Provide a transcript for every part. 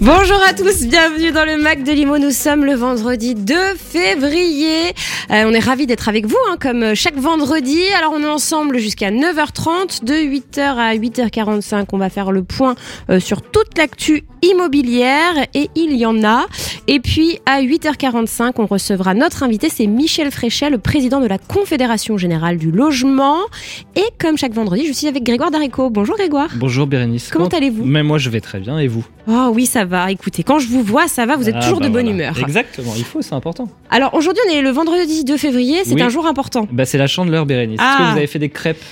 Bonjour à tous, bienvenue dans le Mac de Limo. Nous sommes le vendredi 2 février. Euh, on est ravis d'être avec vous, hein, comme chaque vendredi. Alors on est ensemble jusqu'à 9h30, de 8h à 8h45. On va faire le point euh, sur toute l'actu immobilière et il y en a. Et puis à 8h45, on recevra notre invité, c'est Michel Fréchet, le président de la Confédération Générale du Logement. Et comme chaque vendredi, je suis avec Grégoire Darico. Bonjour Grégoire. Bonjour Bérénice. Comment allez-vous? Mais moi je vais très bien et vous? Oh oui, ça va. Écoutez, quand je vous vois, ça va, vous êtes Ah, toujours bah de bonne voilà. humeur. Exactement, il faut, c'est important. Alors aujourd'hui, on est le vendredi 2 février, c'est Oui. un jour important. Bah, c'est la chandeleur Bérénice. Ah. Est-ce que vous avez fait des crêpes?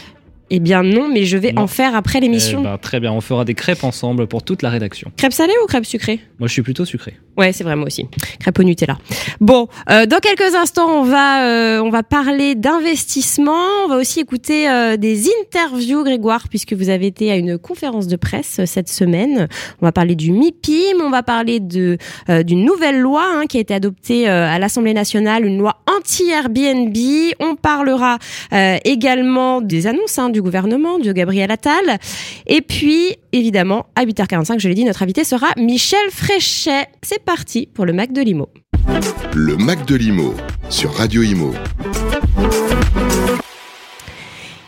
Eh bien non, mais je vais Non. en faire après l'émission. Eh ben, Très bien, on fera des crêpes ensemble pour toute la rédaction. Crêpes salées ou crêpes sucrées? Moi je suis plutôt sucré. Ouais, c'est vrai moi aussi. Crêpes au Nutella. Bon, euh, dans quelques instants, on va euh, on va parler d'investissement. On va aussi écouter euh, des interviews, Grégoire, puisque vous avez été à une conférence de presse euh, cette semaine. On va parler du MIPIM, on va parler de euh, d'une nouvelle loi hein, qui a été adoptée euh, à l'Assemblée nationale, une loi anti-Airbnb. On parlera euh, également des annonces hein, du gouvernement, de Gabriel Attal. Et puis, évidemment, à 8h45, je l'ai dit, notre invité sera Michel Fréchet. C'est parti pour le Mac de Limo. Le Mac de l'Imo sur Radio Imo.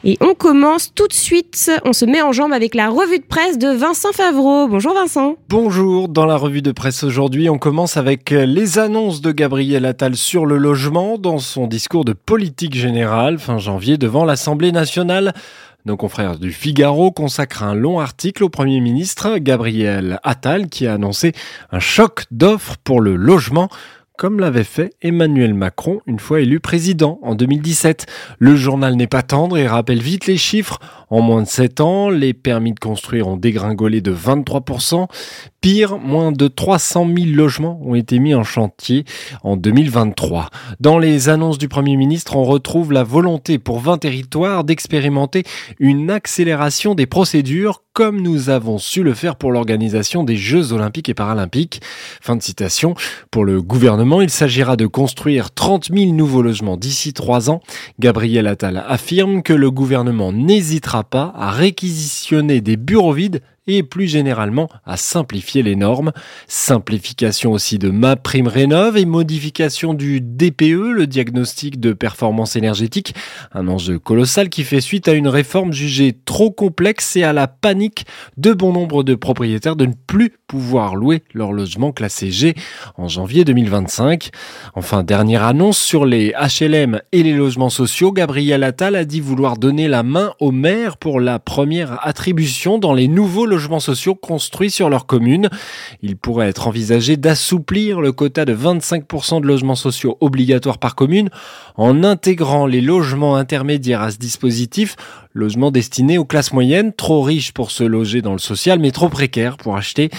Et on commence tout de suite. On se met en jambe avec la revue de presse de Vincent Favreau. Bonjour Vincent. Bonjour, dans la revue de presse aujourd'hui, on commence avec les annonces de Gabriel Attal sur le logement dans son discours de politique générale fin janvier devant l'Assemblée nationale. Nos confrères du Figaro consacrent un long article au Premier ministre Gabriel Attal qui a annoncé un choc d'offres pour le logement comme l'avait fait Emmanuel Macron une fois élu président en 2017. Le journal n'est pas tendre et rappelle vite les chiffres. En moins de 7 ans, les permis de construire ont dégringolé de 23%. Pire, moins de 300 000 logements ont été mis en chantier en 2023. Dans les annonces du Premier ministre, on retrouve la volonté pour 20 territoires d'expérimenter une accélération des procédures comme nous avons su le faire pour l'organisation des Jeux olympiques et paralympiques. Fin de citation. Pour le gouvernement, il s'agira de construire 30 000 nouveaux logements d'ici trois ans. Gabriel Attal affirme que le gouvernement n'hésitera pas à réquisitionner des bureaux vides et plus généralement à simplifier les normes. Simplification aussi de ma prime rénov et modification du DPE, le diagnostic de performance énergétique, un enjeu colossal qui fait suite à une réforme jugée trop complexe et à la panique de bon nombre de propriétaires de ne plus pouvoir louer leur logement classé G en janvier 2025. Enfin, dernière annonce sur les HLM et les logements sociaux, Gabriel Attal a dit vouloir donner la main aux maires pour la première attribution dans les nouveaux logements sociaux construits sur leur commune. Il pourrait être envisagé d'assouplir le quota de 25% de logements sociaux obligatoires par commune en intégrant les logements intermédiaires à ce dispositif, logements destinés aux classes moyennes, trop riches pour se loger dans le social mais trop précaires pour acheter.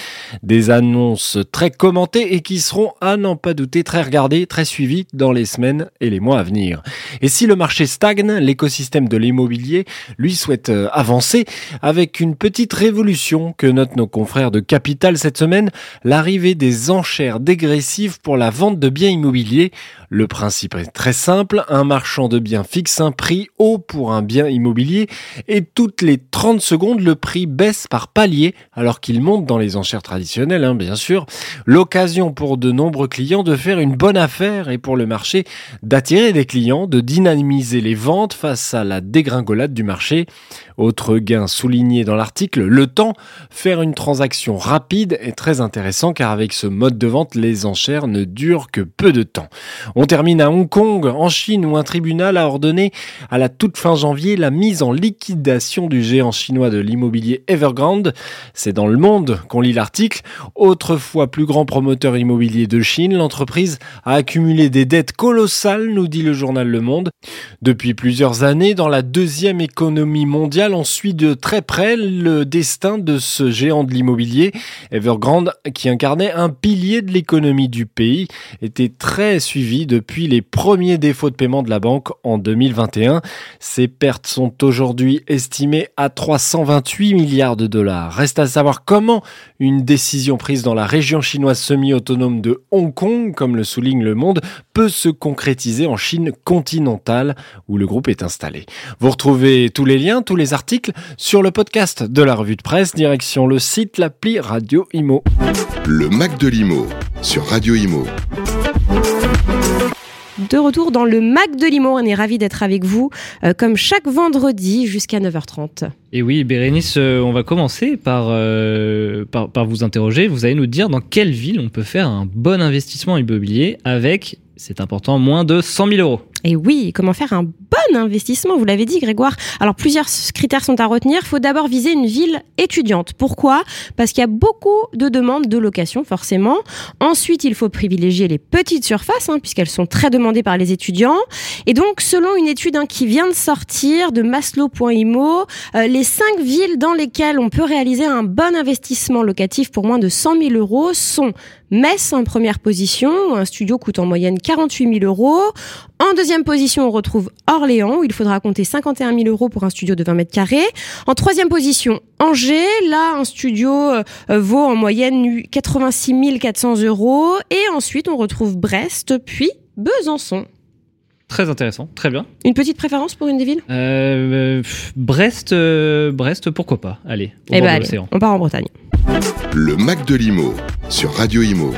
Des annonces très commentées et qui seront, à n'en pas douter, très regardées, très suivies dans les semaines et les mois à venir. Et si le marché stagne, l'écosystème de l'immobilier, lui, souhaite euh, avancer avec une petite révolution que notent nos confrères de Capital cette semaine, l'arrivée des enchères dégressives pour la vente de biens immobiliers. Le principe est très simple, un marchand de biens fixe un prix haut pour un bien immobilier et toutes les 30 secondes, le prix baisse par palier alors qu'il monte dans les enchères traditionnelles, hein, bien sûr. L'occasion pour de nombreux clients de faire une bonne affaire et pour le marché d'attirer des clients, de dynamiser les ventes face à la dégringolade du marché. Autre gain souligné dans l'article, le temps. Faire une transaction rapide est très intéressant car avec ce mode de vente, les enchères ne durent que peu de temps. On termine à Hong Kong, en Chine, où un tribunal a ordonné à la toute fin janvier la mise en liquidation du géant chinois de l'immobilier Evergrande. C'est dans le monde qu'on lit l'article. Autrefois plus grand promoteur immobilier de Chine, l'entreprise a accumulé des dettes colossales, nous dit le journal Le Monde. Depuis plusieurs années, dans la deuxième économie mondiale, on suit de très près le destin de ce géant de l'immobilier. Evergrande, qui incarnait un pilier de l'économie du pays, était très suivi depuis les premiers défauts de paiement de la banque en 2021. Ses pertes sont aujourd'hui estimées à 328 milliards de dollars. Reste à savoir comment une décision prise dans la région chinoise semi-autonome de Hong Kong, comme le souligne Le Monde, peut se concrétiser en Chine continentale où le groupe est installé. Vous retrouvez tous les liens, tous les articles sur le podcast de la revue de presse, direction le site, l'appli Radio Imo. Le Mac de l'Imo sur Radio Imo. De retour dans le Mac de Limo, on est ravis d'être avec vous, euh, comme chaque vendredi jusqu'à 9h30. Et oui, Bérénice, euh, on va commencer par, euh, par, par vous interroger. Vous allez nous dire dans quelle ville on peut faire un bon investissement immobilier avec, c'est important, moins de 100 000 euros. Et oui, comment faire un bon investissement Vous l'avez dit, Grégoire. Alors, plusieurs critères sont à retenir. Il faut d'abord viser une ville étudiante. Pourquoi? Parce qu'il y a beaucoup de demandes de location, forcément. Ensuite, il faut privilégier les petites surfaces, hein, puisqu'elles sont très demandées par les étudiants. Et donc, selon une étude hein, qui vient de sortir de Maslow.imo, euh, les cinq villes dans lesquelles on peut réaliser un bon investissement locatif pour moins de 100 000 euros sont Metz en première position, où un studio coûte en moyenne 48 000 euros. En deuxième position, on retrouve Orléans, où il faudra compter 51 000 euros pour un studio de 20 mètres carrés. En troisième position, Angers, là, un studio euh, vaut en moyenne 86 400 euros. Et ensuite, on retrouve Brest, puis Besançon. Très intéressant, très bien. Une petite préférence pour une des villes? Euh, pff, Brest, euh, Brest, pourquoi pas? Allez, au Eh bord ben, de allez, on part en Bretagne. Le Mac de l'Imo sur Radio Imo.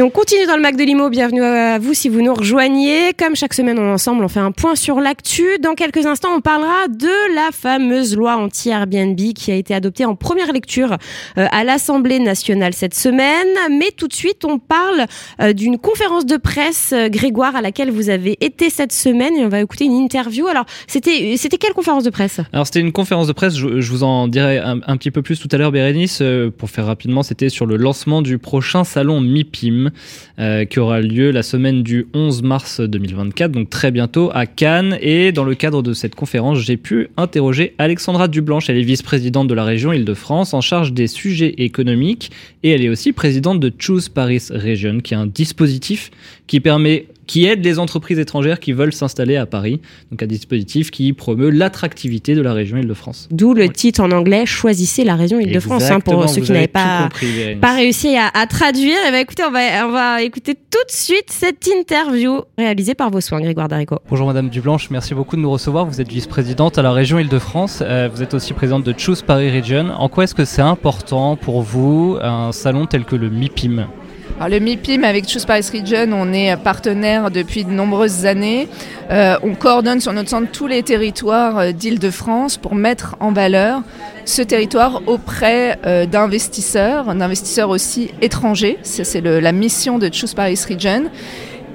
Et on continue dans le Mac de Limo. Bienvenue à vous si vous nous rejoignez. Comme chaque semaine, on ensemble, on fait un point sur l'actu. Dans quelques instants, on parlera de la fameuse loi anti-Airbnb qui a été adoptée en première lecture euh, à l'Assemblée nationale cette semaine. Mais tout de suite, on parle euh, d'une conférence de presse, euh, Grégoire, à laquelle vous avez été cette semaine et on va écouter une interview. Alors, c'était, quelle conférence de presse? Alors c'était une conférence de presse, je, vous en dirai un, un petit peu plus tout à l'heure Bérénice, pour faire rapidement, c'était sur le lancement du prochain salon MIPIM euh, qui aura lieu la semaine du 11 mars 2024, donc très bientôt à Cannes. Et dans le cadre de cette conférence, j'ai pu interroger Alexandra Dublanche, elle est vice-présidente de la région Île-de-France en charge des sujets économiques et elle est aussi présidente de Choose Paris Region, qui est un dispositif qui permet qui aide les entreprises étrangères qui veulent s'installer à Paris. Donc un dispositif qui promeut l'attractivité de la région Île-de-France. D'où le titre en anglais Choisissez la région Île-de-France hein, pour ceux qui n'avaient pas compris, Bérénice. pas réussi à, à traduire, et ben écoutez, on va, on va écouter tout de suite cette interview réalisée par vos soins, Grégoire Darico. Bonjour Madame Dublanche, merci beaucoup de nous recevoir. Vous êtes vice-présidente à la région Île-de-France. Euh, vous êtes aussi présidente de Choose Paris Region. En quoi est-ce que c'est important pour vous un salon tel que le MIPIM? Alors, le MIPIM avec Choose Paris Region, on est partenaire depuis de nombreuses années. Euh, on coordonne sur notre centre tous les territoires euh, d'Île-de-France pour mettre en valeur ce territoire auprès euh, d'investisseurs, d'investisseurs aussi étrangers. C'est la mission de Choose Paris Region.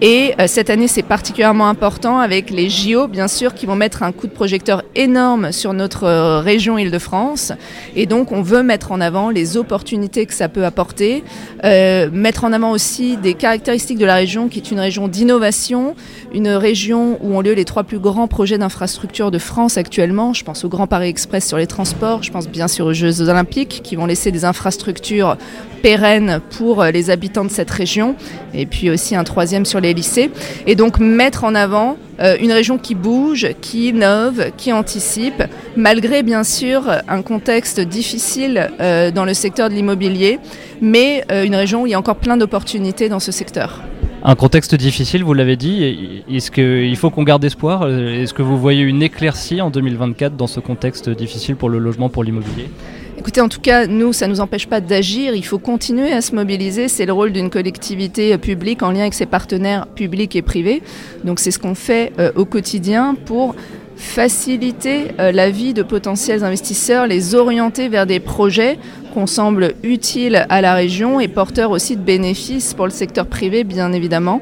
Et euh, cette année, c'est particulièrement important avec les JO, bien sûr, qui vont mettre un coup de projecteur énorme sur notre euh, région Île-de-France. Et donc, on veut mettre en avant les opportunités que ça peut apporter, euh, mettre en avant aussi des caractéristiques de la région, qui est une région d'innovation, une région où ont lieu les trois plus grands projets d'infrastructure de France actuellement. Je pense au Grand Paris Express sur les transports, je pense bien sûr aux Jeux Olympiques, qui vont laisser des infrastructures pérennes pour euh, les habitants de cette région, et puis aussi un troisième sur les lycées. Et donc mettre en avant euh, une région qui bouge, qui innove, qui anticipe, malgré bien sûr un contexte difficile euh, dans le secteur de l'immobilier, mais euh, une région où il y a encore plein d'opportunités dans ce secteur. Un contexte difficile, vous l'avez dit. Est-ce qu'il faut qu'on garde espoir? Est-ce que vous voyez une éclaircie en 2024 dans ce contexte difficile pour le logement, pour l'immobilier? Écoutez, en tout cas, nous, ça ne nous empêche pas d'agir. Il faut continuer à se mobiliser. C'est le rôle d'une collectivité publique en lien avec ses partenaires publics et privés. Donc c'est ce qu'on fait euh, au quotidien pour faciliter euh, la vie de potentiels investisseurs, les orienter vers des projets qu'on semble utiles à la région et porteurs aussi de bénéfices pour le secteur privé, bien évidemment.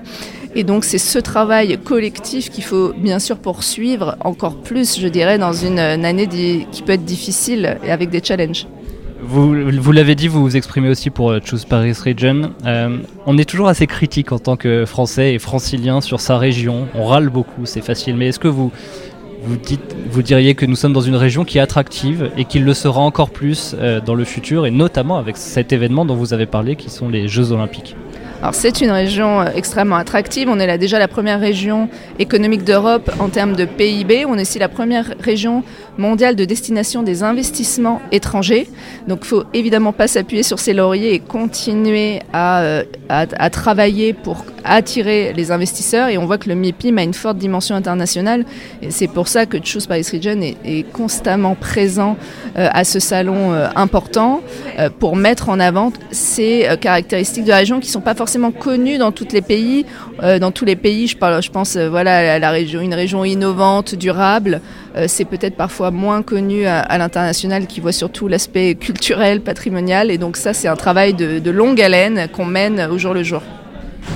Et donc c'est ce travail collectif qu'il faut bien sûr poursuivre encore plus, je dirais, dans une, année qui peut être difficile et avec des challenges. Vous, l'avez dit, vous vous exprimez aussi pour euh, Choose Paris Region. Euh, on est toujours assez critique en tant que Français et Francilien sur sa région. On râle beaucoup, c'est facile. Mais est-ce que vous, vous, diriez que nous sommes dans une région qui est attractive et qui le sera encore plus euh, dans le futur, et notamment avec cet événement dont vous avez parlé, qui sont les Jeux olympiques? Alors c'est une région euh, extrêmement attractive. On est là déjà la première région économique d'Europe en termes de PIB. On est aussi la première région mondiale de destination des investissements étrangers. Donc il faut évidemment pas s'appuyer sur ses lauriers et continuer à, euh, à, travailler pour attirer les investisseurs. Et on voit que le MIPIM a une forte dimension internationale. Et c'est pour ça que Choose Paris Region est, constamment présent euh, à ce salon euh, important pour mettre en avant ces caractéristiques de la région qui ne sont pas forcément connues dans tous les pays. dans tous les pays, je pense voilà, à la région, une région innovante, durable. C'est peut-être parfois moins connu à, à l'international qui voit surtout l'aspect culturel, patrimonial. Et donc ça, c'est un travail de, de longue haleine qu'on mène au jour le jour.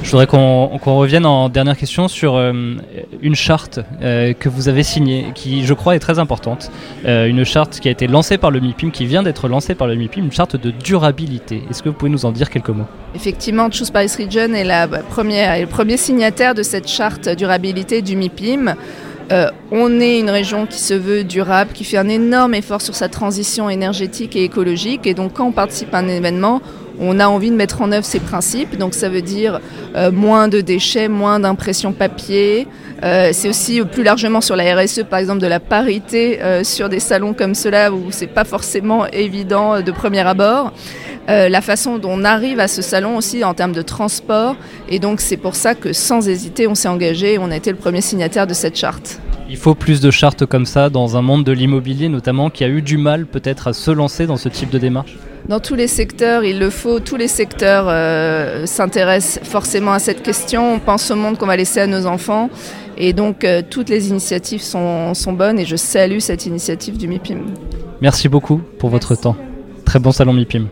Je voudrais qu'on qu revienne en dernière question sur euh, une charte euh, que vous avez signée, qui je crois est très importante. Euh, une charte qui a été lancée par le MIPIM, qui vient d'être lancée par le MIPIM, une charte de durabilité. Est-ce que vous pouvez nous en dire quelques mots? Effectivement, Choose Paris Region est, la première, est le premier signataire de cette charte durabilité du MIPIM. Euh, on est une région qui se veut durable, qui fait un énorme effort sur sa transition énergétique et écologique. Et donc, quand on participe à un événement, on a envie de mettre en œuvre ces principes. Donc, ça veut dire euh, moins de déchets, moins d'impression papier. Euh, c'est aussi plus largement sur la RSE, par exemple, de la parité euh, sur des salons comme cela où c'est pas forcément évident de premier abord. Euh, la façon dont on arrive à ce salon aussi en termes de transport. Et donc c'est pour ça que sans hésiter, on s'est engagé et on a été le premier signataire de cette charte. Il faut plus de chartes comme ça dans un monde de l'immobilier notamment qui a eu du mal peut-être à se lancer dans ce type de démarche? Dans tous les secteurs, il le faut. Tous les secteurs euh, s'intéressent forcément à cette question. On pense au monde qu'on va laisser à nos enfants. Et donc, euh, toutes les initiatives sont, sont, bonnes et je salue cette initiative du MIPIM. Merci beaucoup pour votre temps. Très bon salon MIPIM.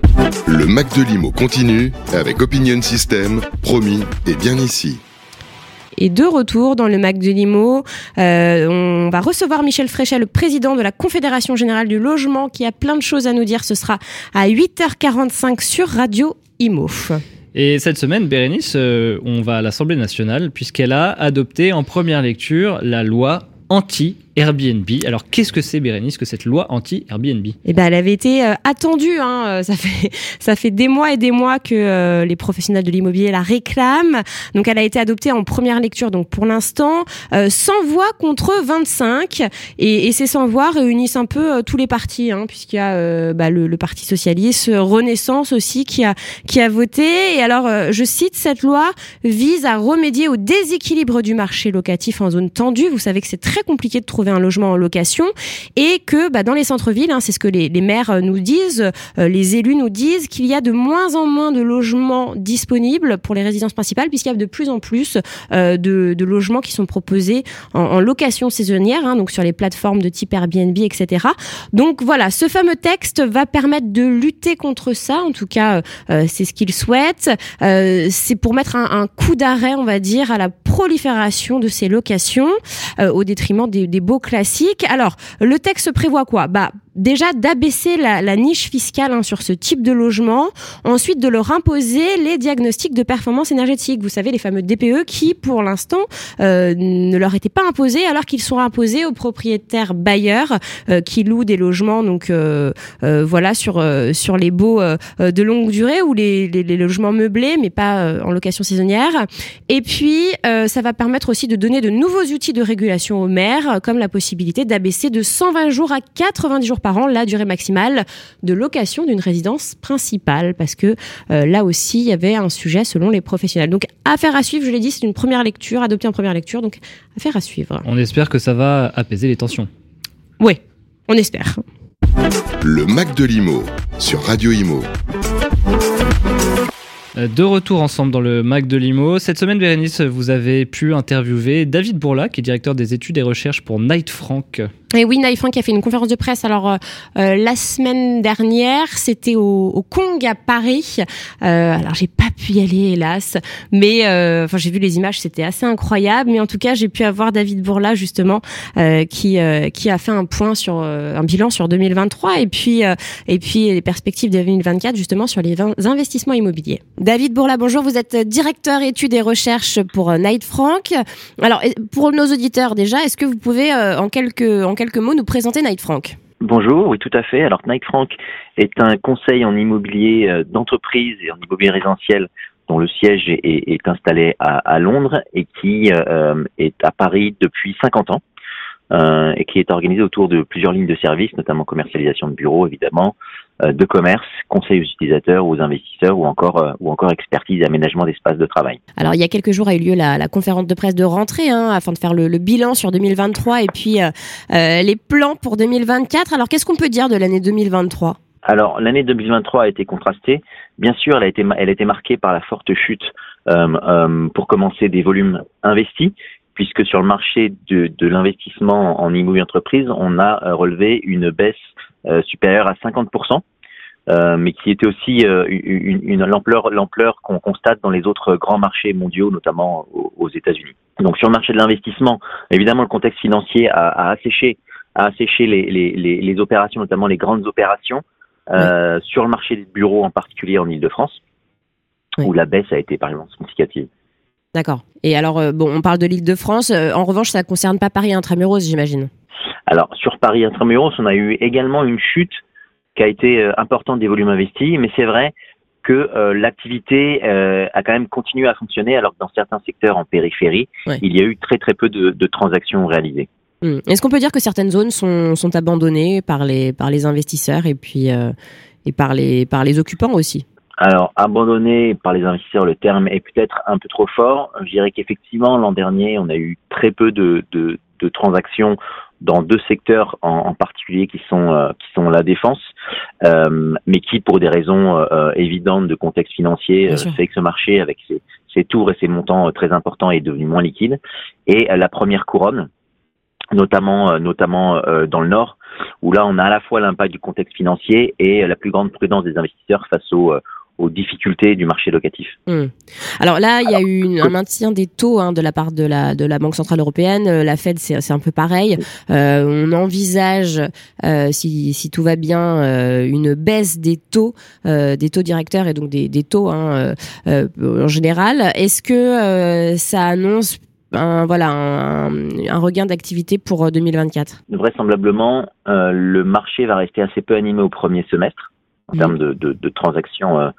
Le Mac de Limo continue avec Opinion System, promis et bien ici et de retour dans le Mac de Limo. Euh, on va recevoir Michel Fréchet, le président de la Confédération Générale du Logement, qui a plein de choses à nous dire. Ce sera à 8h45 sur Radio Imo. Et cette semaine, Bérénice, euh, on va à l'Assemblée nationale puisqu'elle a adopté en première lecture la loi anti Airbnb. Alors, qu'est-ce que c'est, Bérénice, que cette loi anti-Airbnb? Eh ben, elle avait été euh, attendue. Hein. Ça fait ça fait des mois et des mois que euh, les professionnels de l'immobilier la réclament. Donc, elle a été adoptée en première lecture. Donc, pour l'instant, euh, 100 voix contre 25. Et, et ces 100 voix réunissent un peu euh, tous les partis, hein, puisqu'il y a euh, bah, le, le, Parti socialiste, Renaissance aussi, qui a qui a voté. Et alors, euh, je cite cette loi vise à remédier au déséquilibre du marché locatif en zone tendue. Vous savez que c'est très compliqué de trouver un logement en location et que bah, dans les centres-villes, hein, c'est ce que les, maires nous disent, euh, les élus nous disent qu'il y a de moins en moins de logements disponibles pour les résidences principales puisqu'il y a de plus en plus euh, de, logements qui sont proposés en, location saisonnière, hein, donc sur les plateformes de type Airbnb, etc. Donc voilà, ce fameux texte va permettre de lutter contre ça. En tout cas, euh, c'est ce qu'il souhaite. Euh, c'est pour mettre un, coup d'arrêt, on va dire, à la prolifération de ces locations euh, au détriment des beaux classiques. Alors, le texte prévoit quoi? Bah déjà d'abaisser la, la, niche fiscale hein, sur ce type de logement, ensuite de leur imposer les diagnostics de performance énergétique. Vous savez, les fameux DPE qui, pour l'instant, euh, ne leur étaient pas imposés alors qu'ils sont imposés aux propriétaires bailleurs euh, qui louent des logements donc euh, euh voilà sur euh, sur les baux euh, de longue durée ou les, les, les, logements meublés mais pas en location saisonnière. Et puis ça va permettre aussi de donner de nouveaux outils de régulation aux maires comme la possibilité d'abaisser de 120 jours à 90 jours par an la durée maximale de location d'une résidence principale parce que euh, là aussi il y avait un sujet selon les professionnels. Donc affaire à suivre, je l'ai dit, c'est une première lecture, adoptée en première lecture, donc affaire à suivre. On espère que ça va apaiser les tensions. Oui, on espère. Le Mac de l'Imo sur Radio Imo. De retour ensemble dans le Mac de Limo. Cette semaine, Bérénice, vous avez pu interviewer David Bourla, qui est directeur des études et recherches pour Knight Frank. Et oui, Naïf Frank a fait une conférence de presse. Alors euh, euh, la semaine dernière, c'était au, au, Kong à Paris. Euh, alors j'ai pas pu y aller, hélas, mais euh, enfin j'ai vu les images, c'était assez incroyable. Mais en tout cas, j'ai pu avoir David Bourla justement qui qui a fait un point sur un bilan sur 2023 et puis et puis les perspectives de 2024 justement sur les investissements immobiliers. David Bourla, bonjour. Vous êtes directeur études et recherches pour Knight Frank. Alors pour nos auditeurs déjà, est-ce que vous pouvez en quelques en quelques quelques mots nous présenter Frank Bonjour, oui tout à fait. Alors Knight Frank est un conseil en immobilier euh, d'entreprise et en immobilier résidentiel dont le siège est, installé à, Londres et qui euh, est à Paris depuis 50 ans. Euh, et qui est organisé autour de plusieurs lignes de services, notamment commercialisation de bureaux évidemment, de commerce, conseil aux utilisateurs, aux investisseurs ou encore euh, ou encore expertise et aménagement d'espace de travail. Alors il y a quelques jours a eu lieu la, la conférence de presse de rentrée hein, afin de faire le, le, bilan sur 2023 et puis euh, les plans pour 2024. Alors qu'est-ce qu'on peut dire de l'année 2023 alors l'année 2023 a été contrastée. Bien sûr, elle a été, elle a été marquée par la forte chute euh, pour commencer des volumes investis, puisque sur le marché de, de l'investissement en immobilier entreprise, on a relevé une baisse euh, supérieure à 50%. Euh, mais qui était aussi euh, une, une l'ampleur l'ampleur qu'on constate dans les autres grands marchés mondiaux, notamment aux, États-Unis. Donc sur le marché de l'investissement, évidemment le contexte financier a, a asséché a asséché les, les, les, opérations, notamment les grandes opérations, euh, sur le marché des bureaux en particulier en Ile-de-France, où la baisse a été par exemple significative. D'accord. Et alors, bon, on parle de l'Île-de-France. en revanche, ça ne concerne pas Paris intramuros, j'imagine. Alors sur Paris Intramuros, on a eu également une chute qui a été euh, importante des volumes investis, mais c'est vrai que euh, l'activité euh, a quand même continué à fonctionner alors que dans certains secteurs en périphérie, il y a eu très très peu de, de transactions réalisées. Hmm. Est-ce qu'on peut dire que certaines zones sont, sont abandonnées par les, par les investisseurs et puis et par les, par les occupants aussi? Alors, abandonnées par les investisseurs, le terme est peut-être un peu trop fort. Je dirais qu'effectivement, l'an dernier, on a eu très peu de, de, de transactions dans deux secteurs en, en particulier qui sont euh, qui sont la défense, euh, mais qui pour des raisons euh, évidentes de contexte financier fait que ce marché avec ses, ses tours et ses montants très importants est devenu moins liquide. Et la première couronne, notamment notamment dans le nord, où là on a à la fois l'impact du contexte financier et la plus grande prudence des investisseurs face aux aux difficultés du marché locatif. Hmm. Alors là, il y a eu un maintien des taux hein, de la part de la de la Banque centrale européenne. Euh, la Fed, c'est un peu pareil. Euh, on envisage, euh, si, si tout va bien, euh, une baisse des taux, des taux directeurs et donc des, des taux hein, en général. Est-ce que ça annonce un, voilà, un, un regain d'activité pour 2024 Vraisemblablement, le marché va rester assez peu animé au premier semestre en termes de, de, de transactions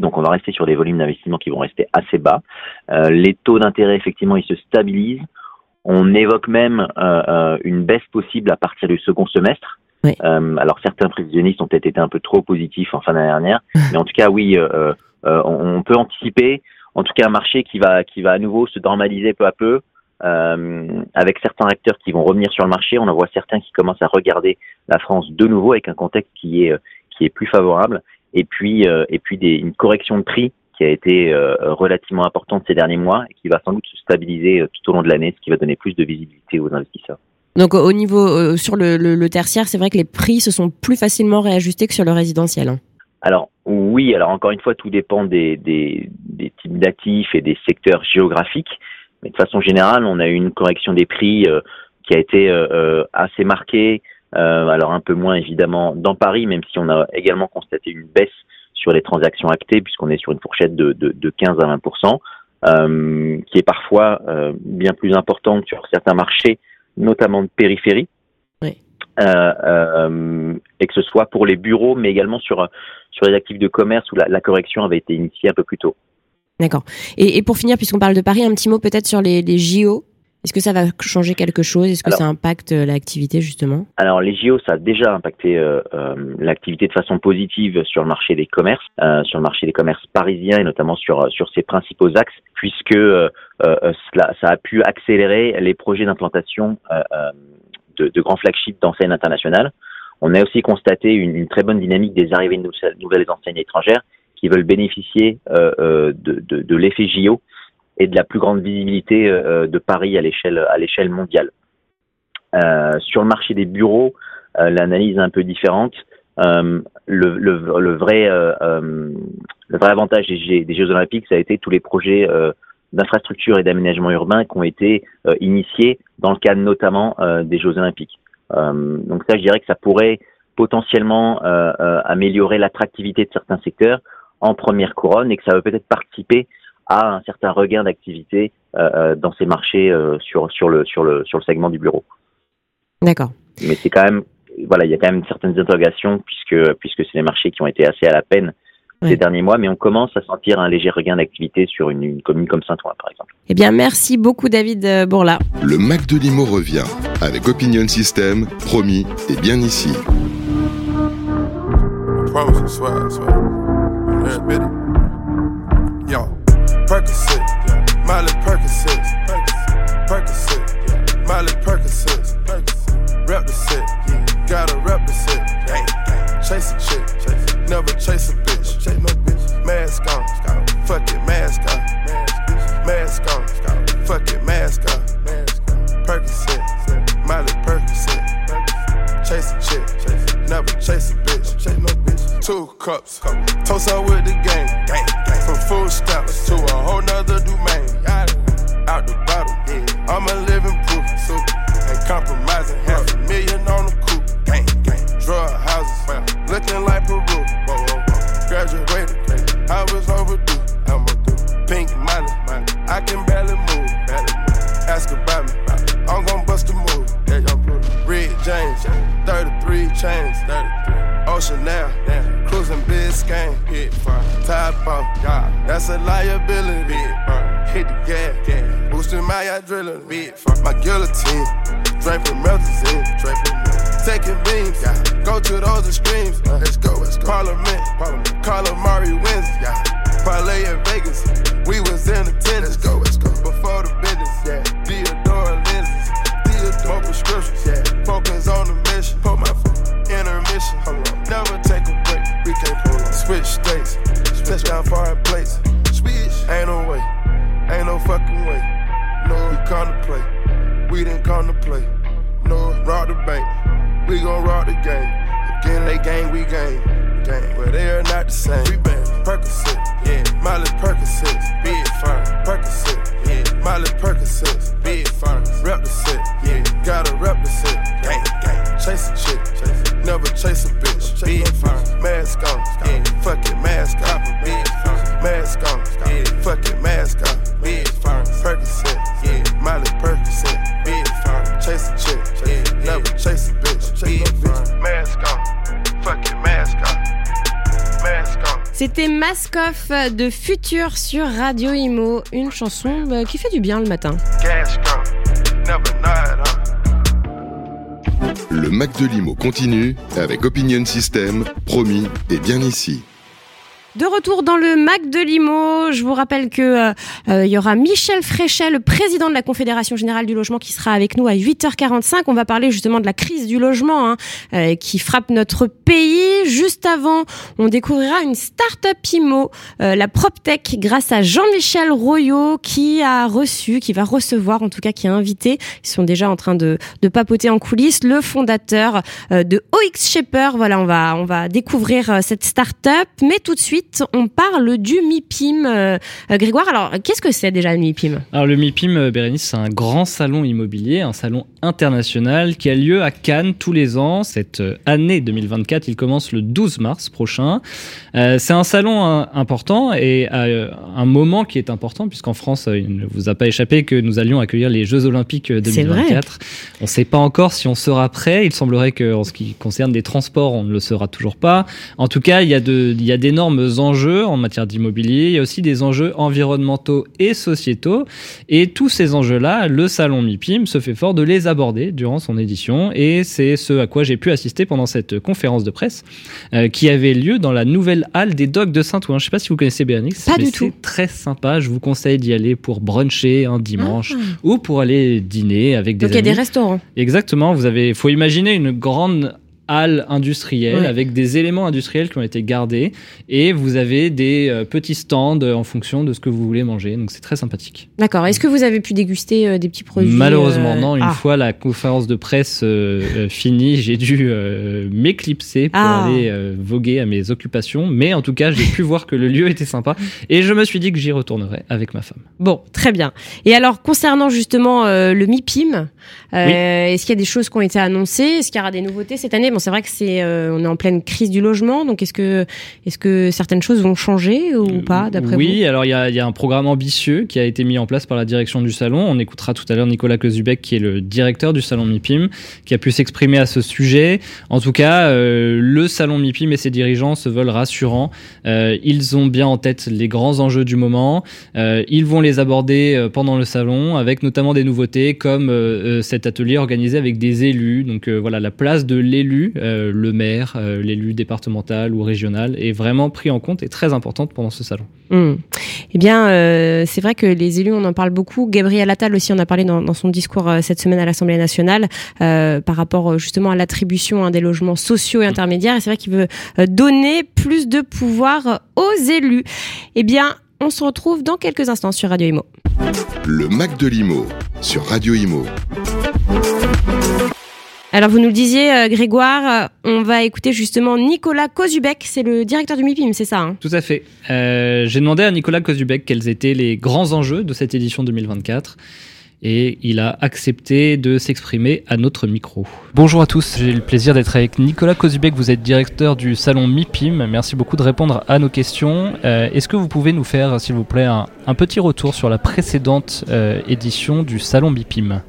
Donc on va rester sur des volumes d'investissement qui vont rester assez bas. Euh, les taux d'intérêt, effectivement, ils se stabilisent. On évoque même euh, euh une baisse possible à partir du second semestre. Oui. Euh, alors certains prévisionnistes ont peut-être été un peu trop positifs en fin d'année dernière, mais en tout cas oui, euh, on peut anticiper, en tout cas un marché qui va qui va à nouveau se normaliser peu à peu, avec certains acteurs qui vont revenir sur le marché. On en voit certains qui commencent à regarder la France de nouveau avec un contexte qui est qui est plus favorable, et puis euh, et puis des, une correction de prix qui a été euh, relativement importante ces derniers mois et qui va sans doute se stabiliser euh, tout au long de l'année, ce qui va donner plus de visibilité aux investisseurs. Donc au niveau sur le, le, le tertiaire, c'est vrai que les prix se sont plus facilement réajustés que sur le résidentiel. Hein. Alors oui, alors encore une fois, tout dépend des, des, des types d'actifs et des secteurs géographiques. Mais de façon générale, on a eu une correction des prix euh, qui a été euh, assez marquée euh, alors un peu moins évidemment dans Paris, même si on a également constaté une baisse sur les transactions actées, puisqu'on est sur une fourchette de, de, de 15 à 20% euh, qui est parfois euh, bien plus importante sur certains marchés, notamment de périphérie. Oui. Euh, et que ce soit pour les bureaux, mais également sur sur les actifs de commerce où la, la correction avait été initiée un peu plus tôt. D'accord. Et, et, pour finir, puisqu'on parle de Paris, un petit mot peut-être sur les, les JO. Est-ce que ça va changer quelque chose? Est-ce que ça impacte euh, l'activité justement? Alors les JO, ça a déjà impacté euh, euh, l'activité de façon positive sur le marché des commerces, euh, sur le marché des commerces parisiens et notamment sur sur ses principaux axes, puisque cela, ça a pu accélérer les projets d'implantation de, de, grands flagships d'enseignes internationales. On a aussi constaté une, une, très bonne dynamique des arrivées de nouvelles enseignes étrangères qui veulent bénéficier de, de, de l'effet JO et de la plus grande visibilité euh, de Paris à l'échelle à l'échelle mondiale. sur le marché des bureaux, l'analyse est un peu différente. le, le, vrai, le vrai avantage des, des, Jeux Olympiques, ça a été tous les projets d'infrastructure et d'aménagement urbain qui ont été initiés dans le cadre notamment des Jeux Olympiques. donc ça, je dirais que ça pourrait potentiellement améliorer l'attractivité de certains secteurs en première couronne et que ça va peut-être participer à un certain regain d'activité euh, euh, dans ces marchés euh, sur, sur, le, sur, le, sur le segment du bureau. D'accord. Mais c'est quand même, voilà, il y a quand même certaines interrogations puisque, puisque c'est des marchés qui ont été assez à la peine ces derniers mois, mais on commence à sentir un léger regain d'activité sur une, commune comme Saint-Ouen, par exemple. Eh bien, merci beaucoup, David Bourla. Le Mac de Limo revient avec Opinion System, promis et bien ici. Percocet, De Futur sur Radio Imo, une chanson bah, qui fait du bien le matin. Le Mac de Limo continue avec Opinion System, promis et bien ici. De retour dans le Mac de Limo, je vous rappelle que euh, il y aura Michel Fréchet, le président de la Confédération générale du logement, qui sera avec nous à 8h45. On va parler justement de la crise du logement hein, euh, qui frappe notre pays. Juste avant, on découvrira une start-up IMO, la PropTech, grâce à Jean-Michel Royot, qui a reçu, qui va recevoir, en tout cas qui a invité, ils sont déjà en train de, de papoter en coulisses, le fondateur de OX Shaper. Voilà, on va, on va découvrir cette start-up, mais tout de suite on parle du MIPIM. Euh, Grégoire, alors qu'est-ce que c'est déjà le MIPIM? Alors le MIPIM, euh, Bérénice, c'est un grand salon immobilier, un salon international qui a lieu à Cannes tous les ans. Cette euh, année 2024, il commence le 12 mars prochain. c'est un salon important et à un moment qui est important puisqu'en France, il ne vous a pas échappé que nous allions accueillir les Jeux Olympiques 2024. On ne sait pas encore si on sera prêt. Il semblerait qu'en ce qui concerne les transports, on ne le sera toujours pas. En tout cas, il y a d'énormes enjeux en matière d'immobilier, il y a aussi des enjeux environnementaux et sociétaux. Et tous ces enjeux-là, le salon MIPIM se fait fort de les aborder durant son édition. Et c'est ce à quoi j'ai pu assister pendant cette conférence de presse euh, qui avait lieu dans la nouvelle halle des docks de Saint-Ouen. Je ne sais pas si vous connaissez du tout. C'est très sympa. Je vous conseille d'y aller pour bruncher un dimanche ah. ou pour aller dîner avec des Donc il y a des restaurants. Exactement. Vous avez, faut imaginer une grande halle industrielle Ouais. avec des éléments industriels qui ont été gardés et vous avez des euh, petits stands en fonction de ce que vous voulez manger. Donc c'est très sympathique. D'accord. Est-ce que vous avez pu déguster euh, des petits produits Malheureusement, euh, non. Une ah. fois la conférence de presse finie, j'ai dû m'éclipser pour Ah. aller voguer à mes occupations. Mais en tout cas, j'ai pu voir que le lieu était sympa et je me suis dit que j'y retournerai avec ma femme. Bon, très bien. Et alors, concernant justement le MIPIM, Oui. est-ce qu'il y a des choses qui ont été annoncées? Est-ce qu'il y aura des nouveautés cette année? Bon, c'est vrai que c'est, euh, on est en pleine crise du logement, donc est-ce que, est-ce que certaines choses vont changer ou pas, d'après vous? Oui, alors il y y a un programme ambitieux qui a été mis en place par la direction du salon. On écoutera tout à l'heure Nicolas Kozubek, qui est le directeur du salon MIPIM, qui a pu s'exprimer à ce sujet. En tout cas, euh, le salon MIPIM et ses dirigeants se veulent rassurants. Euh, ils ont bien en tête les grands enjeux du moment. Euh, ils vont les aborder euh, pendant le salon, avec notamment des nouveautés comme euh, euh, cet atelier organisé avec des élus. Donc euh, voilà, la place de l'élu, euh, le maire, euh, l'élu départemental ou régional, est vraiment pris en compte et très importante pendant ce salon. Hmm. Eh bien, euh, c'est vrai que les élus, on en parle beaucoup. Gabriel Attal aussi en a parlé dans, dans son discours euh, cette semaine à l'Assemblée nationale euh, par rapport justement à l'attribution hein, des logements sociaux et intermédiaires. Et c'est vrai qu'il veut donner plus de pouvoir aux élus. Eh bien, on se retrouve dans quelques instants sur Radio Imo. Le Mac de l'Imo sur Radio Imo. Alors, vous nous le disiez, euh, Grégoire, euh, on va écouter justement Nicolas Kozubek, c'est le directeur du MIPIM, c'est ça hein? Tout à fait. Euh, J'ai demandé à Nicolas Kozubek quels étaient les grands enjeux de cette édition 2024 et il a accepté de s'exprimer à notre micro. Bonjour à tous, j'ai le plaisir d'être avec Nicolas Kozubek, vous êtes directeur du salon MIPIM. Merci beaucoup de répondre à nos questions. Euh, Est-ce que vous pouvez nous faire, s'il vous plaît, un, un petit retour sur la précédente euh, édition du salon MIPIM?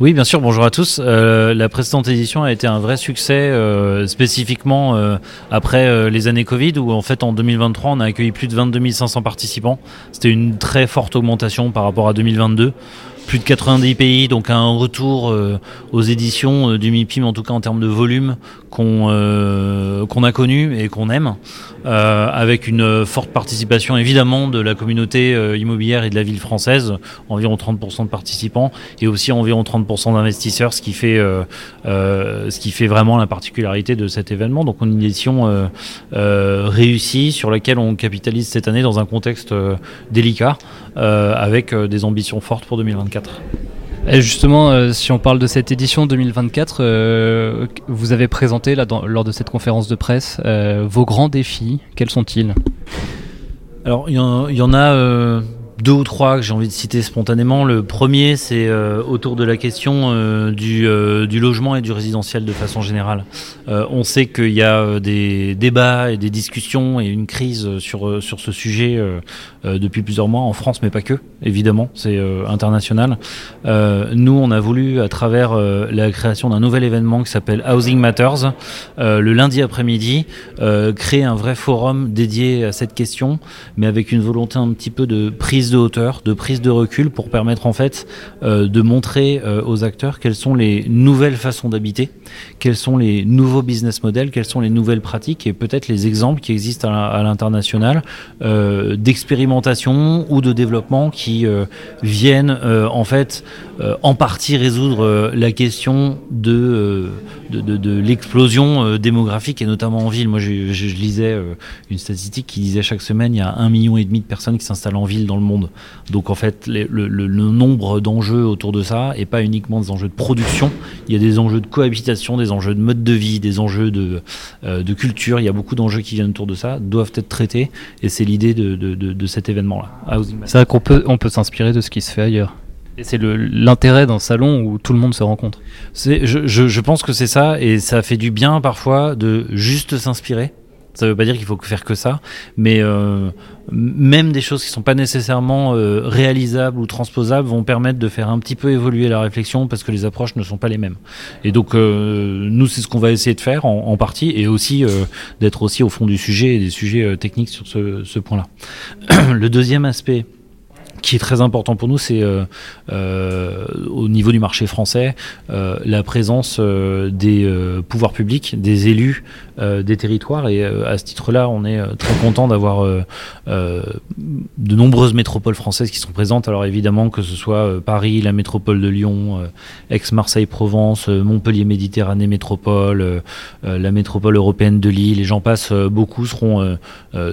Oui, bien sûr, bonjour à tous. Euh, la précédente édition a été un vrai succès, euh, spécifiquement euh, après les années Covid, où en fait en 2023 on a accueilli plus de 22 500 participants. C'était une très forte augmentation par rapport à 2022. Plus de 90 pays, donc un retour euh, aux éditions euh, du MIPIM, en tout cas en termes de volume, qu'on euh, qu'on a connu et qu'on aime, avec une forte participation évidemment de la communauté immobilière et de la ville française, environ 30% de participants, et aussi environ 30% d'investisseurs, ce qui fait ce qui fait vraiment la particularité de cet événement. Donc une édition réussie sur laquelle on capitalise cette année dans un contexte délicat, avec euh, des ambitions fortes pour 2024. Et justement, euh, si on parle de cette édition 2024, euh, vous avez présenté là, dans- lors de cette conférence de presse euh, vos grands défis. Quels sont-ils? Alors, il y, en- il y en a euh, deux ou trois que j'ai envie de citer spontanément. Le premier, c'est euh, autour de la question euh, du, euh, du logement et du résidentiel de façon générale. On sait qu'il y a des débats et des discussions et une crise sur, sur ce sujet depuis plusieurs mois en France, mais pas que, évidemment, c'est international. Nous, on a voulu, à travers la création d'un nouvel événement qui s'appelle Housing Matters, le lundi après-midi, créer un vrai forum dédié à cette question, mais avec une volonté un petit peu de prise de hauteur, de prise de recul pour permettre en fait euh, de montrer euh, aux acteurs quelles sont les nouvelles façons d'habiter, quels sont les nouveaux business models, quelles sont les nouvelles pratiques et peut-être les exemples qui existent à l'international euh, d'expérimentation ou de développement qui viennent en fait en partie résoudre la question de, de, l'explosion démographique et notamment en ville. Moi, je, je- lisais une statistique qui disait chaque semaine il y a un million et demi de personnes qui s'installent en ville dans le monde. Donc en fait, les- le, le- le nombre d'enjeux autour de ça et pas uniquement des enjeux de production. Il y a des enjeux de cohabitation, des enjeux de mode de vie, des enjeux de, euh, de culture. Il y a beaucoup d'enjeux qui viennent autour de ça, doivent être traités et c'est l'idée de, de- de- de cet événement-là. C'est vrai qu'on peut, on peut s'inspirer de ce qui se fait ailleurs. Et c'est l'intérêt d'un salon où tout le monde se rencontre. C'est, je, je, je pense que c'est ça, et ça fait du bien parfois de juste s'inspirer. Ça veut pas dire qu'il faut faire que ça, mais euh, même des choses qui sont pas nécessairement euh, réalisables ou transposables vont permettre de faire un petit peu évoluer la réflexion parce que les approches ne sont pas les mêmes. Et donc euh, nous, c'est ce qu'on va essayer de faire en, partie, et aussi d'être aussi au fond du sujet et des sujets techniques sur ce point-là. Le deuxième aspect qui est très important pour nous, c'est euh, euh, au niveau du marché français, euh, la présence des pouvoirs publics, des élus des territoires. Et à ce titre-là, on est très content d'avoir de nombreuses métropoles françaises qui sont présentes. Alors évidemment, que ce soit Paris, la métropole de Lyon, Aix-Marseille-Provence, euh, Montpellier-Méditerranée métropole, la métropole européenne de Lille, et j'en passe euh, beaucoup, seront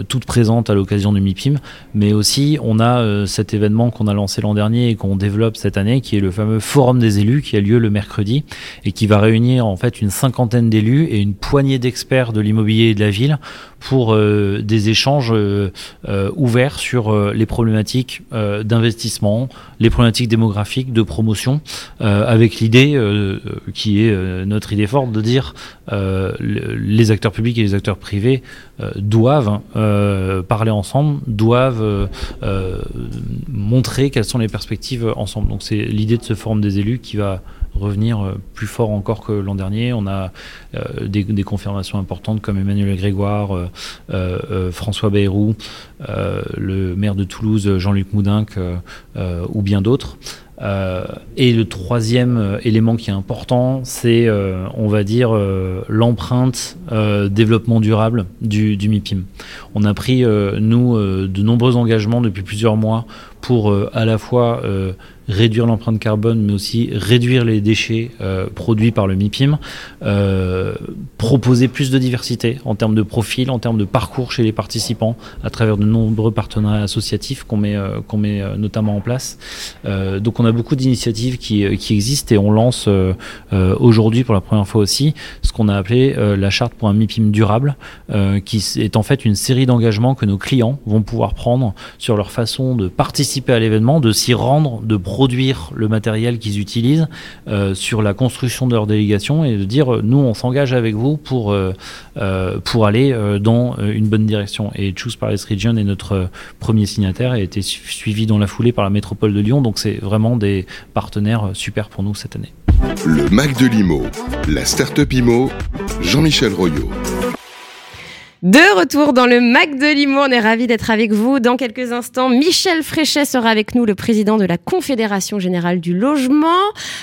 toutes présentes à l'occasion du MIPIM. Mais aussi, on a cet événement qu'on a lancé l'an dernier et qu'on développe cette année, qui est le fameux Forum des élus, qui a lieu le mercredi et qui va réunir en fait une cinquantaine d'élus et une poignée d'experts de l'immobilier et de la ville pour euh, des échanges euh, euh, ouverts sur les problématiques d'investissement, les problématiques démographiques, de promotion, avec l'idée qui est notre idée forte de dire le- les acteurs publics et les acteurs privés doivent parler ensemble, doivent montrer quelles sont les perspectives ensemble. Donc c'est l'idée de ce forum des élus qui va revenir euh, plus fort encore que l'an dernier. On a euh, des, confirmations importantes comme Emmanuel Grégoire, euh, François Bayrou, le maire de Toulouse, Jean-Luc euh, ou bien d'autres. Et le troisième élément qui est important, c'est, on va dire, l'empreinte développement durable du, MIPIM. On a pris, nous, de nombreux engagements depuis plusieurs mois pour à la fois réduire l'empreinte carbone, mais aussi réduire les déchets euh, produits par le MIPIM, euh, proposer plus de diversité en termes de profil, en termes de parcours chez les participants, à travers de nombreux partenariats associatifs qu'on met, euh, qu'on met euh, notamment en place. Euh, donc on a beaucoup d'initiatives qui, euh, qui existent et on lance aujourd'hui pour la première fois aussi ce qu'on a appelé la charte pour un MIPIM durable, qui est en fait une série d'engagements que nos clients vont pouvoir prendre sur leur façon de participer à l'événement, de s'y rendre, de produire le matériel qu'ils utilisent, euh, sur la construction de leur délégation et de dire nous on s'engage avec vous pour, euh, euh, pour aller dans une bonne direction. Et Choose Paris Region est notre premier signataire et a été su- suivi dans la foulée par la métropole de Lyon. Donc c'est vraiment des partenaires super pour nous cette année. Le Mac de l'IMO, la start-up IMO, Jean-Michel Royot. De retour dans le Mac de Limo, on est ravis d'être avec vous. Dans quelques instants, Michel Fréchet sera avec nous, le président de la Confédération Générale du Logement.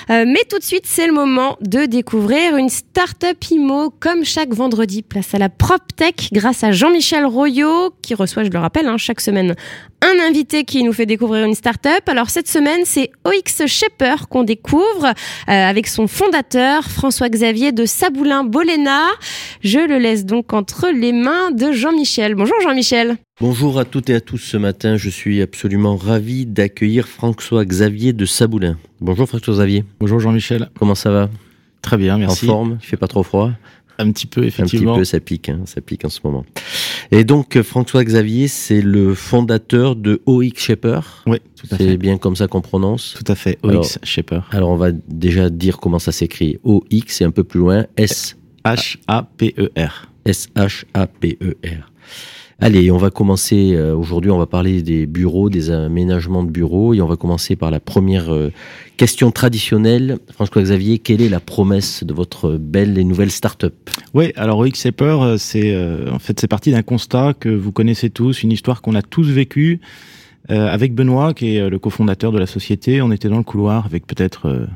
Euh, mais tout de suite, c'est le moment de découvrir une start-up IMO comme chaque vendredi. Place à la PropTech grâce à Jean-Michel Royot qui reçoit, je le rappelle, hein, chaque semaine un invité qui nous fait découvrir une start-up. Alors cette semaine, c'est OX Shaper qu'on découvre euh, avec son fondateur François-Xavier de Saboulin-Bolena. Je le laisse donc entre les mains de Jean-Michel. Bonjour Jean-Michel. Bonjour à toutes et à tous ce matin. Je suis absolument ravi d'accueillir François-Xavier de Saboulin. Bonjour François-Xavier. Bonjour Jean-Michel. Comment ça va? Très bien, merci. En forme? Il fait pas trop froid? Un petit peu, Un effectivement. petit peu, ça pique, hein, ça pique en ce moment. Et donc euh, François-Xavier, c'est le fondateur de OX Shaper. Oui, tout à C'est fait. bien comme ça qu'on prononce? Tout à fait. OX Alors- Shaper. Alors on va déjà dire comment ça s'écrit. OX et un peu plus loin S H-A-P-E-R. S-H-A-P-E-R. Allez, on va commencer euh, aujourd'hui, on va parler des bureaux, des aménagements de bureaux, et on va commencer par la première euh, question traditionnelle. François-Xavier, quelle est la promesse de votre belle et nouvelle start-up? Oui, alors OX euh, c'est euh, en fait c'est parti d'un constat que vous connaissez tous, une histoire qu'on a tous vécue euh, avec Benoît, qui est euh, le cofondateur de la société. On était dans le couloir avec peut-être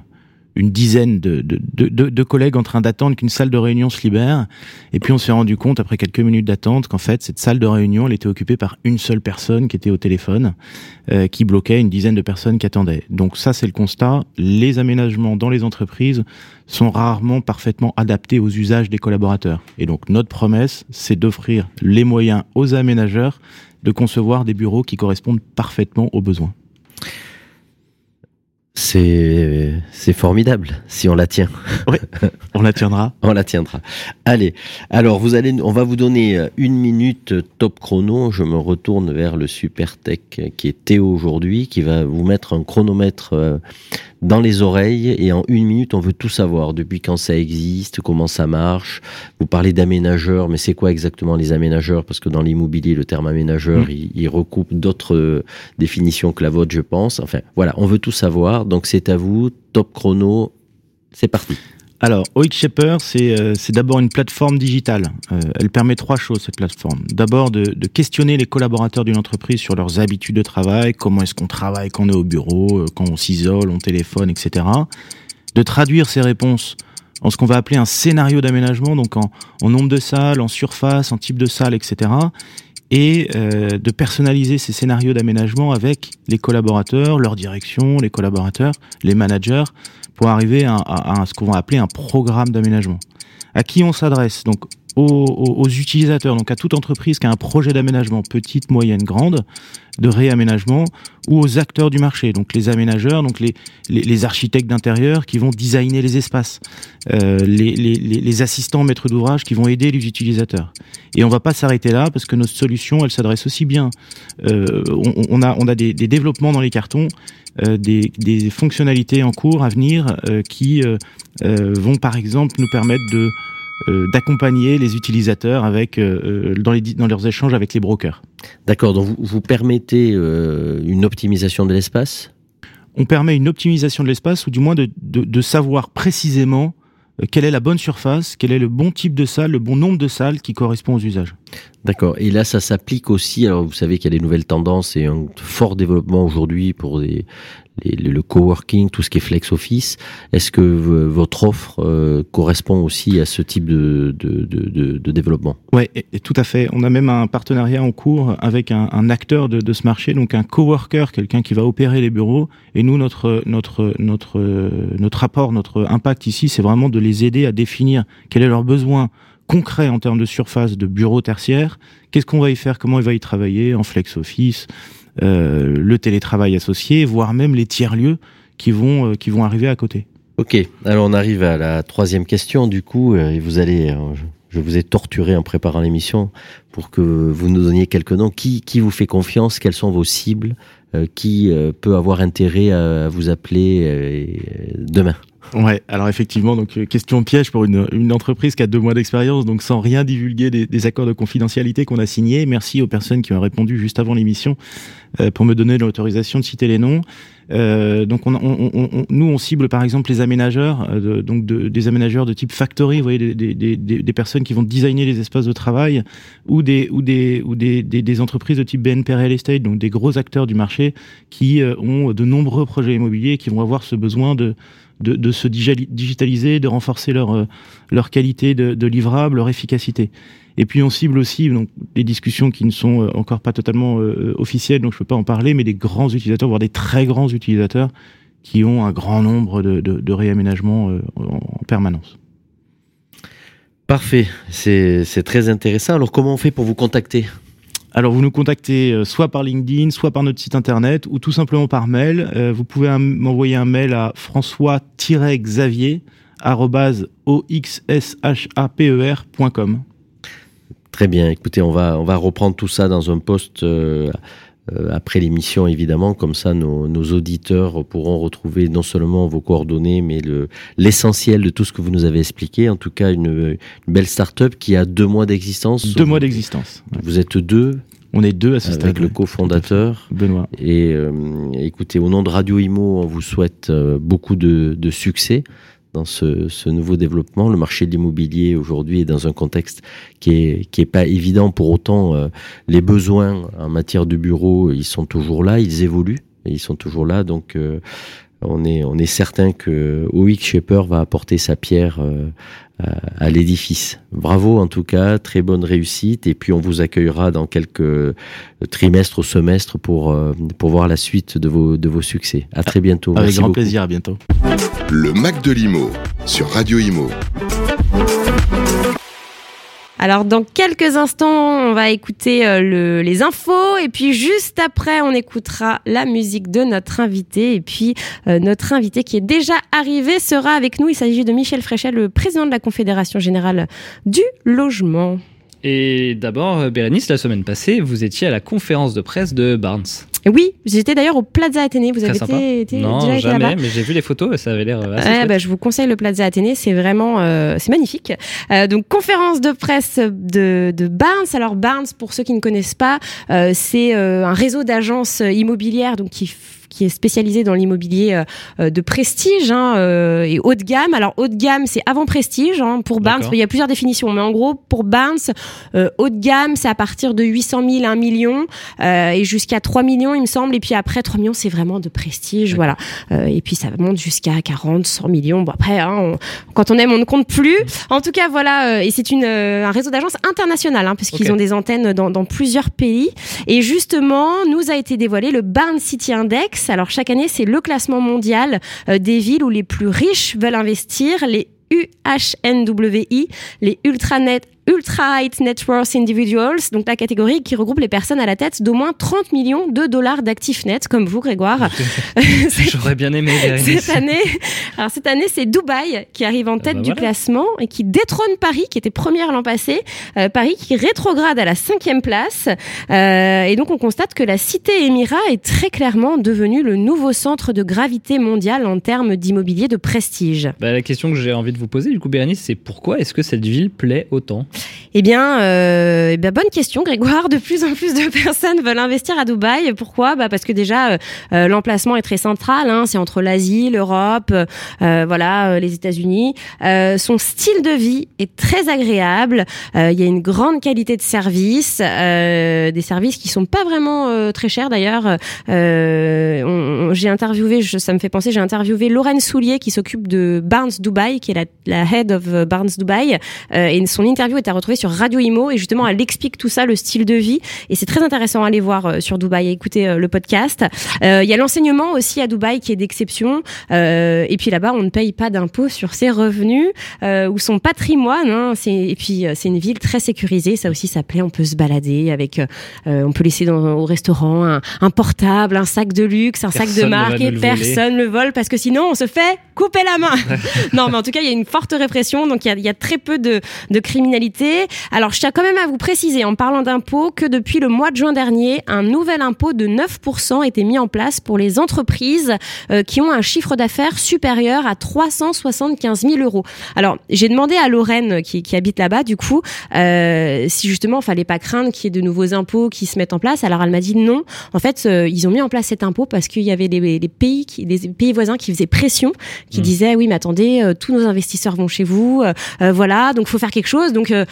une dizaine de, de, collègues en train d'attendre qu'une salle de réunion se libère. Et puis on s'est rendu compte, après quelques minutes d'attente, qu'en fait, cette salle de réunion, était occupée par une seule personne qui était au téléphone, euh, qui bloquait une dizaine de personnes qui attendaient. Donc ça, c'est le constat. Les aménagements dans les entreprises sont rarement parfaitement adaptés aux usages des collaborateurs. Et donc notre promesse, c'est d'offrir les moyens aux aménageurs de concevoir des bureaux qui correspondent parfaitement aux besoins. C'est c'est formidable si on la tient. On la tiendra. On la tiendra. Allez, alors vous allez, on va vous donner euh, une minute euh, top chrono. Je me retourne vers le super tech euh, qui est Théo aujourd'hui, qui va vous mettre un chronomètre dans les oreilles et en une minute, on veut tout savoir. Depuis quand ça existe, comment ça marche. Vous parlez d'aménageurs, mais c'est quoi exactement les aménageurs? Parce que dans l'immobilier, le terme aménageur, Mm. il, il recoupe d'autres euh, définitions que la vôtre, je pense. Enfin, voilà, on veut tout savoir. Donc c'est à vous, top chrono. C'est parti. Alors, OX Shaper, c'est euh, d'abord une plateforme digitale. Euh, elle permet trois choses, cette plateforme. D'abord, de, de questionner les collaborateurs d'une entreprise sur leurs habitudes de travail, comment est-ce qu'on travaille quand on est au bureau, euh, quand on s'isole, on téléphone, etc. De traduire ces réponses en ce qu'on va appeler un scénario d'aménagement, donc en, en nombre de salles, en surface, en type de salle, etc. Et euh, de personnaliser ces scénarios d'aménagement avec les collaborateurs, leur direction, les collaborateurs, les managers, pour arriver à, ce qu'on va appeler un programme d'aménagement. À qui on s'adresse? Donc aux, aux- utilisateurs, donc à toute entreprise qui a un projet d'aménagement, petite, moyenne, grande, de réaménagement, ou aux acteurs du marché, donc les aménageurs, donc les, les, les architectes d'intérieur qui vont designer les espaces, euh, les, les, les, assistants maîtres d'ouvrage qui vont aider les utilisateurs. Et on va pas s'arrêter là parce que notre solution, elle s'adresse aussi bien. Euh, on, on a, on a des, des développements dans les cartons, euh, des, des fonctionnalités en cours à venir euh, qui euh, euh, vont par exemple nous permettre de d'accompagner les utilisateurs avec euh, euh, dans, les, dans leurs échanges avec les brokers. D'accord, donc vous, vous permettez euh, une optimisation de l'espace? On permet une optimisation de l'espace ou du moins de, de, de savoir précisément euh, quelle est la bonne surface, quel est le bon type de salle, le bon nombre de salles qui correspond aux usages. D'accord. Et là, ça s'applique aussi. Alors, vous savez qu'il y a des nouvelles tendances et un fort développement aujourd'hui pour des, les- le coworking, tout ce qui est flex office. Est-ce que votre offre euh, correspond aussi à ce type de, de, de, de- développement? Et tout à fait. On a même un partenariat en cours avec un, un acteur de, ce marché, donc un coworker, quelqu'un qui va opérer les bureaux. Et nous, notre notre notre notre rapport, notre impact ici, c'est vraiment de les aider à définir quel est leur besoin concret en termes de surface de bureau tertiaire. Qu'est-ce qu'on va y faire? Comment il va y travailler? En flex office Le télétravail associé, voire même les tiers lieux qui vont euh, qui vont arriver à côté. Ok. Alors, on arrive à la troisième question. Du coup, euh, et vous allez. euh, je- vous ai torturé en préparant l'émission pour que vous nous donniez quelques noms. Qui, qui vous fait confiance? Quelles sont vos cibles? Euh, Qui euh, peut avoir intérêt à, vous appeler euh, demain? Ouais, alors effectivement, donc euh, question piège pour une, une entreprise qui a deux mois d'expérience, donc sans rien divulguer des, des accords de confidentialité qu'on a signés. Merci aux personnes qui ont répondu juste avant l'émission euh, pour me donner l'autorisation de citer les noms. Euh, donc on, on- on- nous on cible par exemple les aménageurs, euh, donc de- des aménageurs de type factory, vous voyez des, des, des, des- personnes qui vont designer les espaces de travail, ou des ou des ou des, des, entreprises de type BNP Real Estate, donc des gros acteurs du marché qui euh, ont de nombreux projets immobiliers qui vont avoir ce besoin de de, se digitali- digitaliser, de renforcer leur, euh, leur qualité de, livrable, leur efficacité. Et puis on cible aussi donc, des discussions qui ne sont euh, encore pas totalement euh, officielles, donc je peux pas en parler, mais des grands utilisateurs, voire des très grands utilisateurs qui ont un grand nombre de, réaménagements en, en permanence. Parfait. C'est très intéressant. Alors, comment on fait pour vous contacter? Alors vous nous contactez euh, soit par LinkedIn, soit par notre site internet, ou tout simplement par mail. Euh, vous pouvez m'envoyer un mail à françois-xavier oxshaper.com. Très bien. Écoutez, on va reprendre tout ça dans un post euh, après l'émission évidemment. Comme ça, nos, nos auditeurs pourront retrouver non seulement vos coordonnées, mais le l'essentiel de tout ce que vous nous avez expliqué. En tout cas, une, une belle start-up qui a deux mois d'existence. Deux mois d'existence. Ouais. Vous êtes deux On est deux à ce stade. avec le cofondateur. Benoît. Et euh, écoutez, au nom de Radio Imo, on vous souhaite euh, beaucoup de, de succès dans ce, ce nouveau développement. Le marché de l'immobilier aujourd'hui est dans un contexte qui est qui est pas évident. Pour autant, euh, les besoins en matière de bureaux, ils sont toujours là, ils évoluent, et ils sont toujours là. Donc, euh, on est on est certain que OX Shaper va apporter sa pierre euh, à, à l'édifice. Bravo en tout cas, très bonne réussite. Et puis on vous accueillera dans quelques trimestres ou semestres pour pour voir la suite de vos de vos succès. À très bientôt. Avec Merci grand beaucoup. plaisir, à bientôt. Le Mac de l'Imo sur Radio Imo. Alors dans quelques instants, on va écouter euh, le- les infos et puis juste après, on écoutera la musique de notre invité et puis euh, notre invité qui est déjà arrivé sera avec nous. Il s'agit de Michel Fréchet, le président de la Confédération générale du logement. Et d'abord, euh, Bérénice, la semaine passée, vous étiez à la conférence de presse de Barnes. Oui, j'étais d'ailleurs au Plaza Athénée. Vous avez été, été- non, déjà été jamais, mais j'ai vu les photos et ça avait l'air euh, assez bah, je vous conseille le Plaza Athénée, c'est vraiment euh, c'est magnifique. Euh, donc conférence de presse de, de Barnes. Alors Barnes, pour ceux qui ne connaissent pas, euh, c'est un réseau d'agences immobilières donc qui qui est spécialisé dans l'immobilier de prestige hein, et haut de gamme. Alors haut de gamme, c'est avant prestige hein, pour Barnes. Il y a plusieurs définitions, mais en gros pour Barnes, haut de gamme, c'est à partir de 800 000 à 1 million et jusqu'à 3 millions, il me semble. Et puis après 3 millions, c'est vraiment de prestige, voilà. et puis ça monte jusqu'à 40, 100 millions. Bon après, hein, quand on aime, on ne compte plus. En tout cas, voilà. et c'est une un réseau d'agences internationales, hein, parce qu'ils ont des antennes dans, dans plusieurs pays. Et justement, nous a été dévoilé le Barn City Index. Alors chaque année, c'est le classement mondial euh, des villes où les plus riches veulent investir, les UHNWI, les ultranet Ultra High Net Worth Individuals, donc la catégorie qui regroupe les personnes à la tête d'au moins 30 millions de dollars d'actifs nets, comme vous, Grégoire. J'aurais bien aimé. cette année, alors cette année, c'est Dubaï qui arrive en ah tête bah du classement et qui détrône Paris, qui était première l'an passé. Euh, Paris qui rétrograde à la cinquième place. Euh, et donc, on constate que la cité émirat est très clairement devenue le nouveau centre de gravité mondiale en termes d'immobilier de prestige. Bah, la question que j'ai envie de vous poser, du coup, Bérénice, c'est pourquoi est-ce que cette ville plaît autant? Eh bien, euh, eh bien, bonne question, Grégoire. De plus en plus de personnes veulent investir à Dubaï. Pourquoi? Bah Parce que déjà, euh, euh, l'emplacement est très central. Hein. C'est entre l'Asie, l'Europe, euh, voilà, les États-Unis. son style de vie est très agréable. Il y a une grande qualité de service, des services qui sont pas vraiment très chers d'ailleurs. j'ai interviewé, je, ça me fait penser, j'ai interviewé Lorraine Soulier qui s'occupe de Barnes Dubaï, qui est la, la head of Barnes Dubaï, et son interview à retrouver sur Radio Imo et justement elle explique tout ça, le style de vie et c'est très intéressant à aller voir euh, sur Dubaï et écouter euh, le podcast. Euh, il y a l'enseignement aussi à Dubaï qui est d'exception et puis là-bas on ne paye pas d'impôts sur ses revenus ou son patrimoine. Hein, et puis c'est une ville très sécurisée, ça aussi ça plaît. On peut se balader avec, on peut laisser dans, au restaurant un, portable, un sac de luxe, un sac de marque et personne le vole parce que sinon on se fait couper la main. non mais en tout cas il y a une forte répression donc il y a, y a très peu de, de criminalité. Alors, je tiens quand même à vous préciser, en parlant d'impôts, que depuis le mois de juin dernier, un nouvel impôt de 9% a été mis en place pour les entreprises euh, qui ont un chiffre d'affaires supérieur à 375 000 euros. Alors, j'ai demandé à Lorraine, qui, habite là-bas, du coup, euh, si justement, il fallait pas craindre qu'il y ait de nouveaux impôts qui se mettent en place. Alors, elle m'a dit non. En fait, euh, ils ont mis en place cet impôt parce qu'il y avait des, pays, qui, des pays voisins qui faisaient pression, qui mmh. disaient oui, mais attendez, tous nos investisseurs vont chez vous, voilà, donc faut faire quelque chose. Donc Leute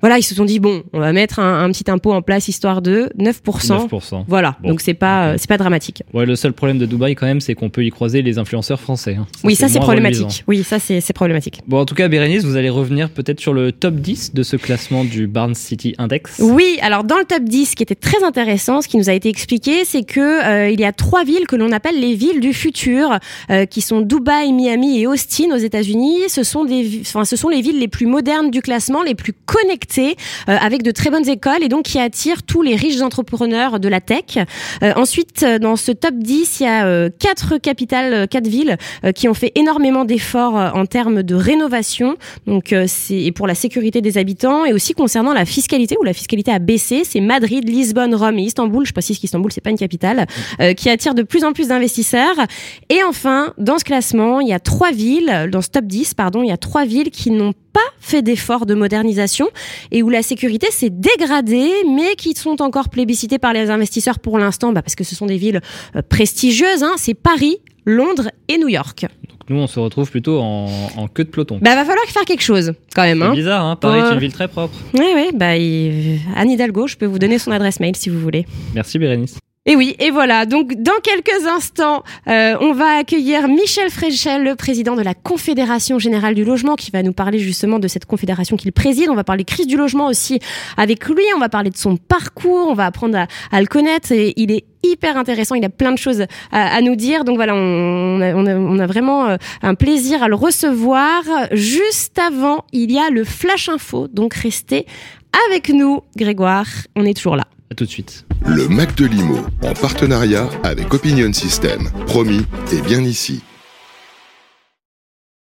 voilà, ils se sont dit bon, on va mettre un, petit impôt en place histoire de 9%. 9%. Voilà, donc c'est pas c'est pas dramatique. Ouais, le seul problème de Dubaï quand même, c'est qu'on peut y croiser les influenceurs français. Hein. oui, ça c'est problématique. Oui, ça c'est problématique. Bon, en tout cas, Bérénice, vous allez revenir peut-être sur le top 10 de ce classement du Barnes City Index. Oui, alors dans le top 10, ce qui était très intéressant, ce qui nous a été expliqué, c'est que euh, il y a trois villes que l'on appelle les villes du futur, euh, qui sont Dubaï, Miami et Austin aux États-Unis. Ce sont des, enfin, ce sont les villes les plus modernes du classement, les plus connectées euh, avec de très bonnes écoles et donc qui attire tous les riches entrepreneurs de la tech. Euh, ensuite, euh, dans ce top 10, il y a quatre capitales, quatre villes qui ont fait énormément d'efforts en termes de rénovation. Donc, c'est pour la sécurité des habitants et aussi concernant la fiscalité où la fiscalité a baissé. C'est Madrid, Lisbonne, Rome et Istanbul. Je précise qu'Istanbul c'est pas une capitale qui attire de plus en plus d'investisseurs. Et enfin, dans ce classement, il y a trois villes, dans ce top 10, pardon, il y a trois villes qui n'ont pas fait d'efforts de modernisation et où la sécurité s'est dégradée, mais qui sont encore plébiscitées par les investisseurs pour l'instant, bah parce que ce sont des villes euh, prestigieuses. Hein, c'est Paris, Londres et New York. Donc nous, on se retrouve plutôt en, queue de peloton. Bah, va falloir faire quelque chose, quand même. C'est hein. bizarre, hein Paris est une ville très propre. Oui, oui. Bah, Anne Hidalgo, je peux vous donner son adresse mail si vous voulez. Merci, Bérénice. Et oui, et voilà. Donc, dans quelques instants, euh, on va accueillir Michel Fréchel, le président de la Confédération Générale du Logement, qui va nous parler justement de cette confédération qu'il préside. On va parler crise du logement aussi avec lui. On va parler de son parcours. On va apprendre à, le connaître. Et il est hyper intéressant. Il a plein de choses à, nous dire. Donc voilà, on, a, on a, vraiment euh, un plaisir à le recevoir. Juste avant, il y a le Flash Info. Donc, restez avec nous, Grégoire. On est toujours là. À tout de suite. Le Mac de Limo, en partenariat avec Opinion System. Promis, et bien ici.